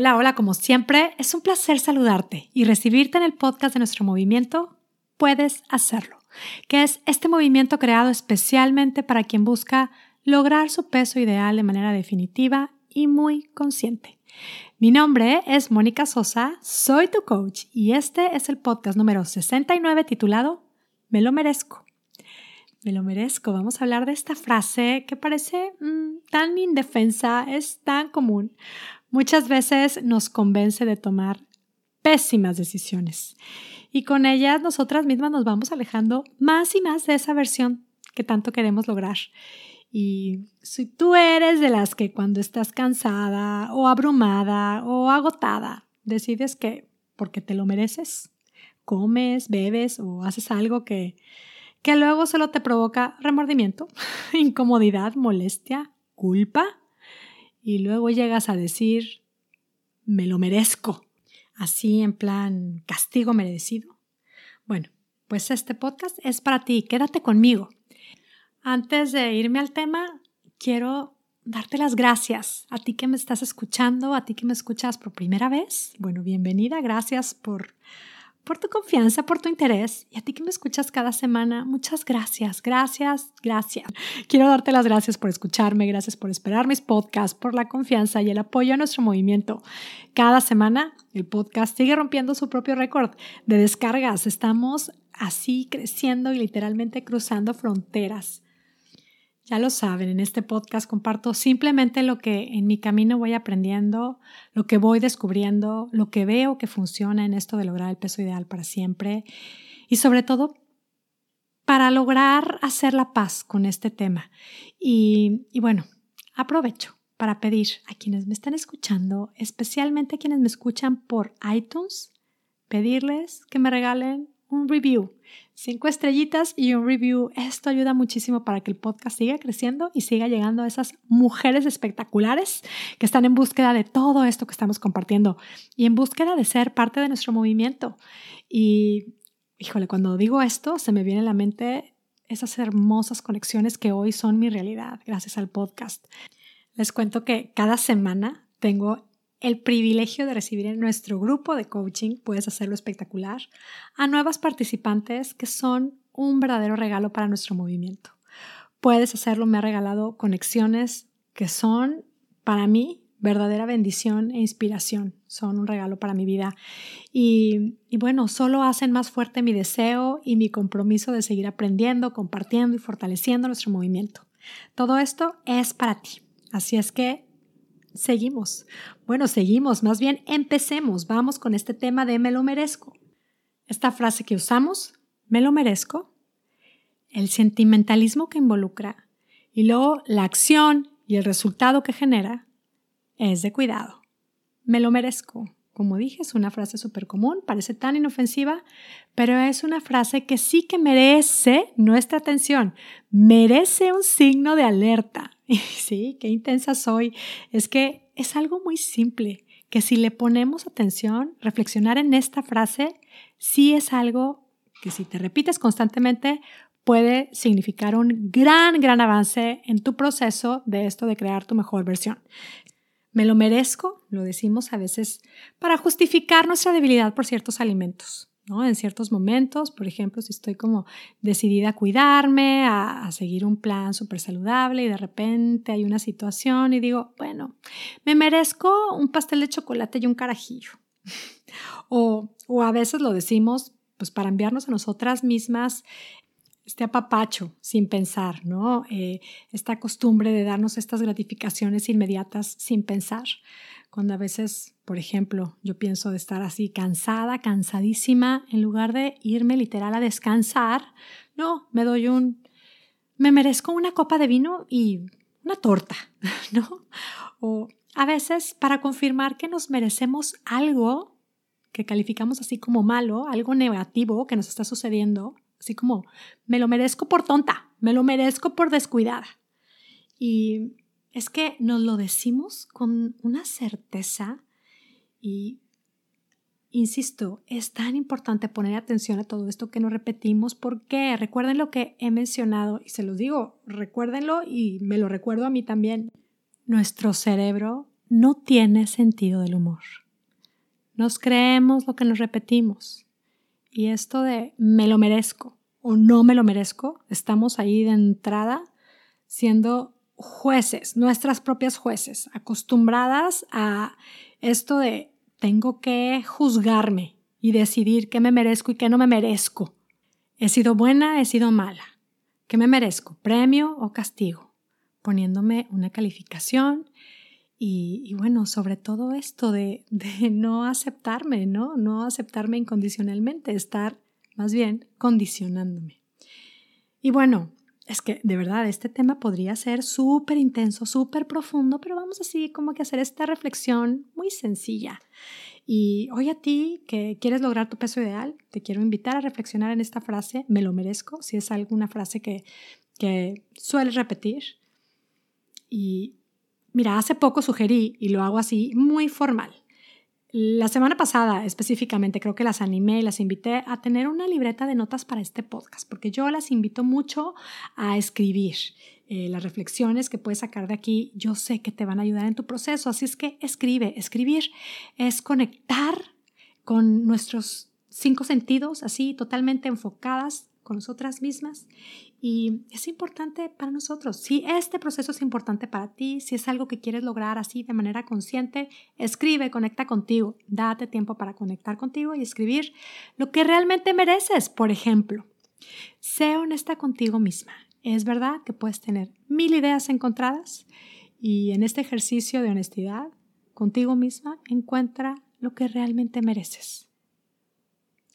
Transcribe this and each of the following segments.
Hola, hola, como siempre, es un placer saludarte y recibirte en el podcast de nuestro movimiento. Puedes hacerlo, que es este movimiento creado especialmente para quien busca lograr su peso ideal de manera definitiva y muy consciente. Mi nombre es Mónica Sosa, soy tu coach y este es el podcast número 69 titulado Me lo merezco. Me lo merezco. Vamos a hablar de esta frase que parece mm, tan indefensa, es tan común, muchas veces nos convence de tomar pésimas decisiones. Y con ellas nosotras mismas nos vamos alejando más y más de esa versión que tanto queremos lograr. Y si tú eres de las que cuando estás cansada o abrumada o agotada, decides que porque te lo mereces, comes, bebes o haces algo que, que luego solo te provoca remordimiento, incomodidad, molestia, culpa, y luego llegas a decir, me lo merezco, así en plan castigo merecido. Bueno, pues este podcast es para ti, quédate conmigo. Antes de irme al tema, quiero darte las gracias a ti que me estás escuchando, a ti que me escuchas por primera vez. Bueno, bienvenida, gracias por por tu confianza, por tu interés y a ti que me escuchas cada semana, muchas gracias, gracias, gracias. Quiero darte las gracias por escucharme, gracias por esperar mis podcasts, por la confianza y el apoyo a nuestro movimiento. Cada semana el podcast sigue rompiendo su propio récord de descargas. Estamos así creciendo y literalmente cruzando fronteras. Ya lo saben, en este podcast comparto simplemente lo que en mi camino voy aprendiendo, lo que voy descubriendo, lo que veo que funciona en esto de lograr el peso ideal para siempre y sobre todo para lograr hacer la paz con este tema. Y, y bueno, aprovecho para pedir a quienes me están escuchando, especialmente a quienes me escuchan por iTunes, pedirles que me regalen un review. Cinco estrellitas y un review. Esto ayuda muchísimo para que el podcast siga creciendo y siga llegando a esas mujeres espectaculares que están en búsqueda de todo esto que estamos compartiendo y en búsqueda de ser parte de nuestro movimiento. Y, híjole, cuando digo esto, se me viene a la mente esas hermosas conexiones que hoy son mi realidad gracias al podcast. Les cuento que cada semana tengo el privilegio de recibir en nuestro grupo de coaching, puedes hacerlo espectacular, a nuevas participantes que son un verdadero regalo para nuestro movimiento. Puedes hacerlo, me ha regalado conexiones que son para mí verdadera bendición e inspiración, son un regalo para mi vida. Y, bueno, solo hacen más fuerte mi deseo y mi compromiso de seguir aprendiendo, compartiendo y fortaleciendo nuestro movimiento. Todo esto es para ti. Así es que Seguimos. Bueno, seguimos, más bien empecemos. Vamos con este tema de me lo merezco. Esta frase que usamos, me lo merezco, el sentimentalismo que involucra y luego la acción y el resultado que genera es de cuidado. Me lo merezco. Como dije, es una frase súper común, parece tan inofensiva, pero es una frase que sí que merece nuestra atención, merece un signo de alerta. Sí, qué intensa soy. Es que es algo muy simple, que si le ponemos atención, reflexionar en esta frase, sí es algo que si te repites constantemente, puede significar un gran, gran avance en tu proceso de esto de crear tu mejor versión. Me lo merezco, lo decimos a veces para justificar nuestra debilidad por ciertos alimentos. En ciertos momentos, por ejemplo, si estoy como decidida a cuidarme, a, seguir un plan súper saludable y de repente hay una situación y digo, bueno, me merezco un pastel de chocolate y un carajillo. o, o a veces lo decimos pues para enviarnos a nosotras mismas este apapacho sin pensar, ¿no? Eh, esta costumbre de darnos estas gratificaciones inmediatas sin pensar. Cuando a veces, por ejemplo, yo pienso de estar así cansada, cansadísima, en lugar de irme literal a descansar, no, me doy un, me merezco una copa de vino y una torta, ¿no? O a veces para confirmar que nos merecemos algo que calificamos así como malo, algo negativo que nos está sucediendo, así como me lo merezco por tonta, me lo merezco por descuidada. Y es que nos lo decimos con una certeza y, insisto, es tan importante poner atención a todo esto que nos repetimos porque recuerden lo que he mencionado y se los digo, recuérdenlo y me lo recuerdo a mí también. Nuestro cerebro no tiene sentido del humor. Nos creemos lo que nos repetimos. Y esto de me lo merezco o no me lo merezco, estamos ahí de entrada siendo jueces, nuestras propias jueces, acostumbradas a esto de tengo que juzgarme y decidir qué me merezco y qué no me merezco. He sido buena, he sido mala. ¿Qué me merezco? ¿Premio o castigo? Poniéndome una calificación y, bueno, sobre todo esto de, de no aceptarme, ¿no? No aceptarme incondicionalmente, estar más bien condicionándome. Y bueno, es que de verdad este tema podría ser súper intenso, súper profundo, pero vamos así como que hacer esta reflexión muy sencilla. Y hoy a ti que quieres lograr tu peso ideal, te quiero invitar a reflexionar en esta frase, me lo merezco, si es alguna frase que, que sueles repetir. Y mira, hace poco sugerí, y lo hago así, muy formal, la semana pasada específicamente creo que las animé y las invité a tener una libreta de notas para este podcast, porque yo las invito mucho a escribir. Eh, las reflexiones que puedes sacar de aquí, yo sé que te van a ayudar en tu proceso, así es que escribe. Escribir es conectar con nuestros cinco sentidos, así totalmente enfocadas con nosotras mismas y es importante para nosotros. Si este proceso es importante para ti, si es algo que quieres lograr así de manera consciente, escribe, conecta contigo, date tiempo para conectar contigo y escribir lo que realmente mereces. Por ejemplo, sé honesta contigo misma. Es verdad que puedes tener mil ideas encontradas y en este ejercicio de honestidad contigo misma encuentra lo que realmente mereces.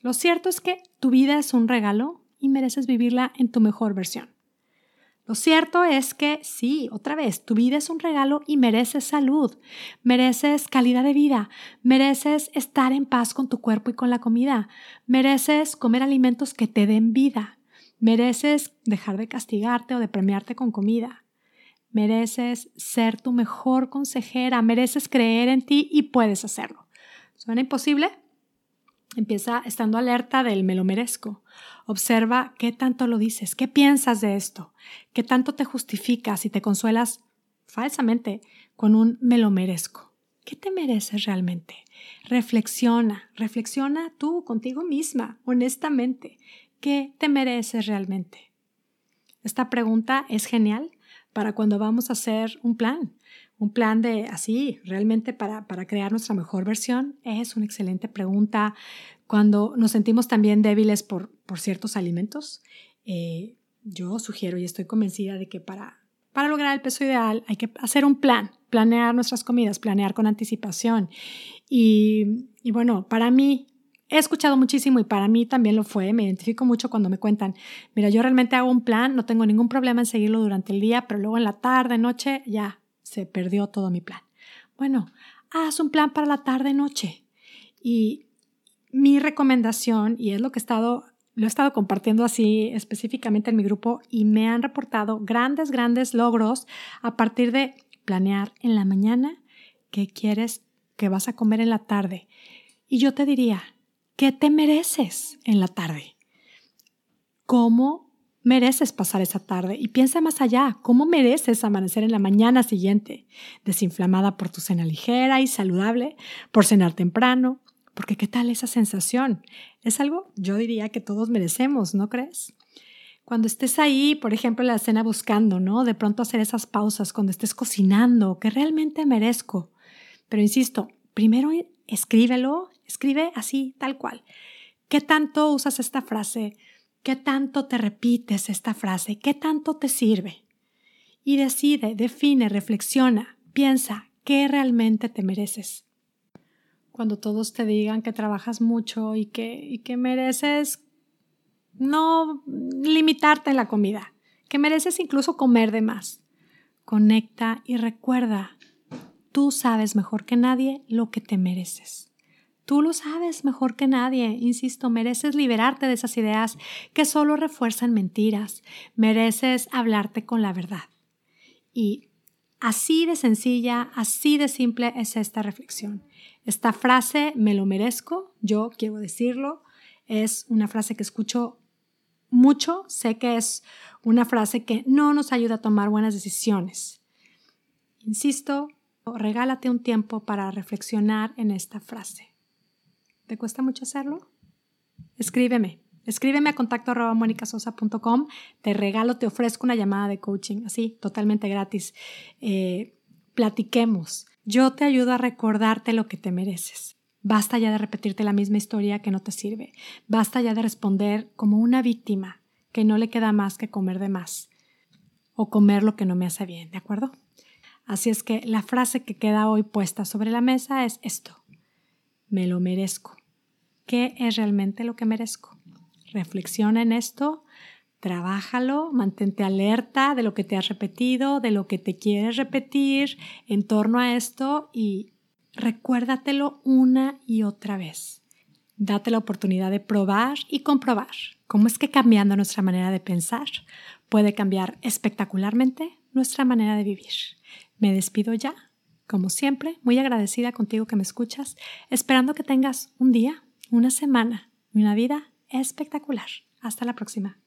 Lo cierto es que tu vida es un regalo y mereces vivirla en tu mejor versión. Lo cierto es que sí, otra vez, tu vida es un regalo y mereces salud, mereces calidad de vida, mereces estar en paz con tu cuerpo y con la comida, mereces comer alimentos que te den vida, mereces dejar de castigarte o de premiarte con comida, mereces ser tu mejor consejera, mereces creer en ti y puedes hacerlo. ¿Suena imposible? Empieza estando alerta del me lo merezco. Observa qué tanto lo dices, qué piensas de esto, qué tanto te justificas y te consuelas falsamente con un me lo merezco. ¿Qué te mereces realmente? Reflexiona, reflexiona tú contigo misma, honestamente. ¿Qué te mereces realmente? Esta pregunta es genial para cuando vamos a hacer un plan, un plan de así, realmente para, para crear nuestra mejor versión, es una excelente pregunta. Cuando nos sentimos también débiles por, por ciertos alimentos, eh, yo sugiero y estoy convencida de que para, para lograr el peso ideal hay que hacer un plan, planear nuestras comidas, planear con anticipación. Y, y bueno, para mí he escuchado muchísimo y para mí también lo fue. Me identifico mucho cuando me cuentan, mira, yo realmente hago un plan, no tengo ningún problema en seguirlo durante el día, pero luego en la tarde, noche, ya se perdió todo mi plan. Bueno, haz un plan para la tarde-noche. Y mi recomendación, y es lo que he estado, lo he estado compartiendo así específicamente en mi grupo, y me han reportado grandes, grandes logros a partir de planear en la mañana qué quieres que vas a comer en la tarde. Y yo te diría, ¿qué te mereces en la tarde? ¿Cómo mereces pasar esa tarde y piensa más allá, ¿cómo mereces amanecer en la mañana siguiente? Desinflamada por tu cena ligera y saludable, por cenar temprano, porque ¿qué tal esa sensación? Es algo, yo diría que todos merecemos, ¿no crees? Cuando estés ahí, por ejemplo, en la cena buscando, ¿no? De pronto hacer esas pausas, cuando estés cocinando, que realmente merezco. Pero insisto, primero escríbelo, escribe así, tal cual. ¿Qué tanto usas esta frase? ¿Qué tanto te repites esta frase? ¿Qué tanto te sirve? Y decide, define, reflexiona, piensa qué realmente te mereces. Cuando todos te digan que trabajas mucho y que, y que mereces no limitarte en la comida, que mereces incluso comer de más. Conecta y recuerda, tú sabes mejor que nadie lo que te mereces. Tú lo sabes mejor que nadie, insisto, mereces liberarte de esas ideas que solo refuerzan mentiras, mereces hablarte con la verdad. Y así de sencilla, así de simple es esta reflexión. Esta frase, me lo merezco, yo quiero decirlo, es una frase que escucho mucho, sé que es una frase que no nos ayuda a tomar buenas decisiones. Insisto, regálate un tiempo para reflexionar en esta frase. ¿Te cuesta mucho hacerlo? Escríbeme. Escríbeme a contacto Te regalo, te ofrezco una llamada de coaching, así, totalmente gratis. Eh, platiquemos. Yo te ayudo a recordarte lo que te mereces. Basta ya de repetirte la misma historia que no te sirve. Basta ya de responder como una víctima que no le queda más que comer de más o comer lo que no me hace bien, ¿de acuerdo? Así es que la frase que queda hoy puesta sobre la mesa es esto. Me lo merezco. ¿Qué es realmente lo que merezco? Reflexiona en esto, trabájalo, mantente alerta de lo que te has repetido, de lo que te quieres repetir en torno a esto y recuérdatelo una y otra vez. Date la oportunidad de probar y comprobar cómo es que cambiando nuestra manera de pensar puede cambiar espectacularmente nuestra manera de vivir. Me despido ya, como siempre, muy agradecida contigo que me escuchas, esperando que tengas un día, una semana una vida espectacular. Hasta la próxima.